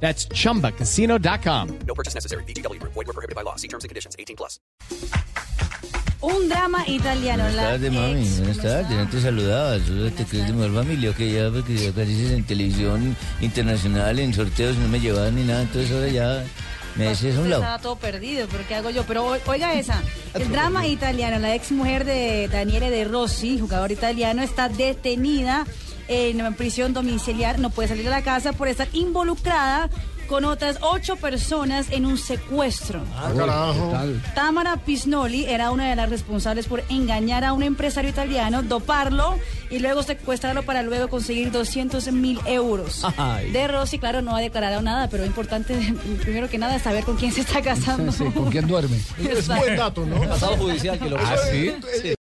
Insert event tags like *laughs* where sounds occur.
That's chumbacasino.com. No purchase necessary. BGW. Void were prohibited by law. See terms and conditions. 18 plus. Un drama italiano. Buenas tardes, mami. ex- Buenas ¿cómo tardes. No te saludaba. Tú te crees de mejor familia. Que ya, porque ya apareces en televisión internacional, en sorteos, no me llevaban ni nada. Entonces ahora ya me haces a un lado. Estaba todo perdido, pero ¿qué hago yo? Pero oiga esa, *laughs* el drama italiano, la ex mujer de Daniele De Rossi, jugador italiano, está detenida en prisión domiciliar, no puede salir de la casa por estar involucrada con otras ocho personas en un secuestro. Tamara Pisnoli era una de las responsables por engañar a un empresario italiano, doparlo y luego secuestrarlo para luego conseguir 200 mil euros. *laughs* De Rossi, claro, no ha declarado nada, pero lo importante, *laughs* primero que nada, es saber con quién se está casando. ¿Con quién duerme? *laughs* Exacto. Buen dato, ¿no? Pasado judicial que lo ¿Ah, sí?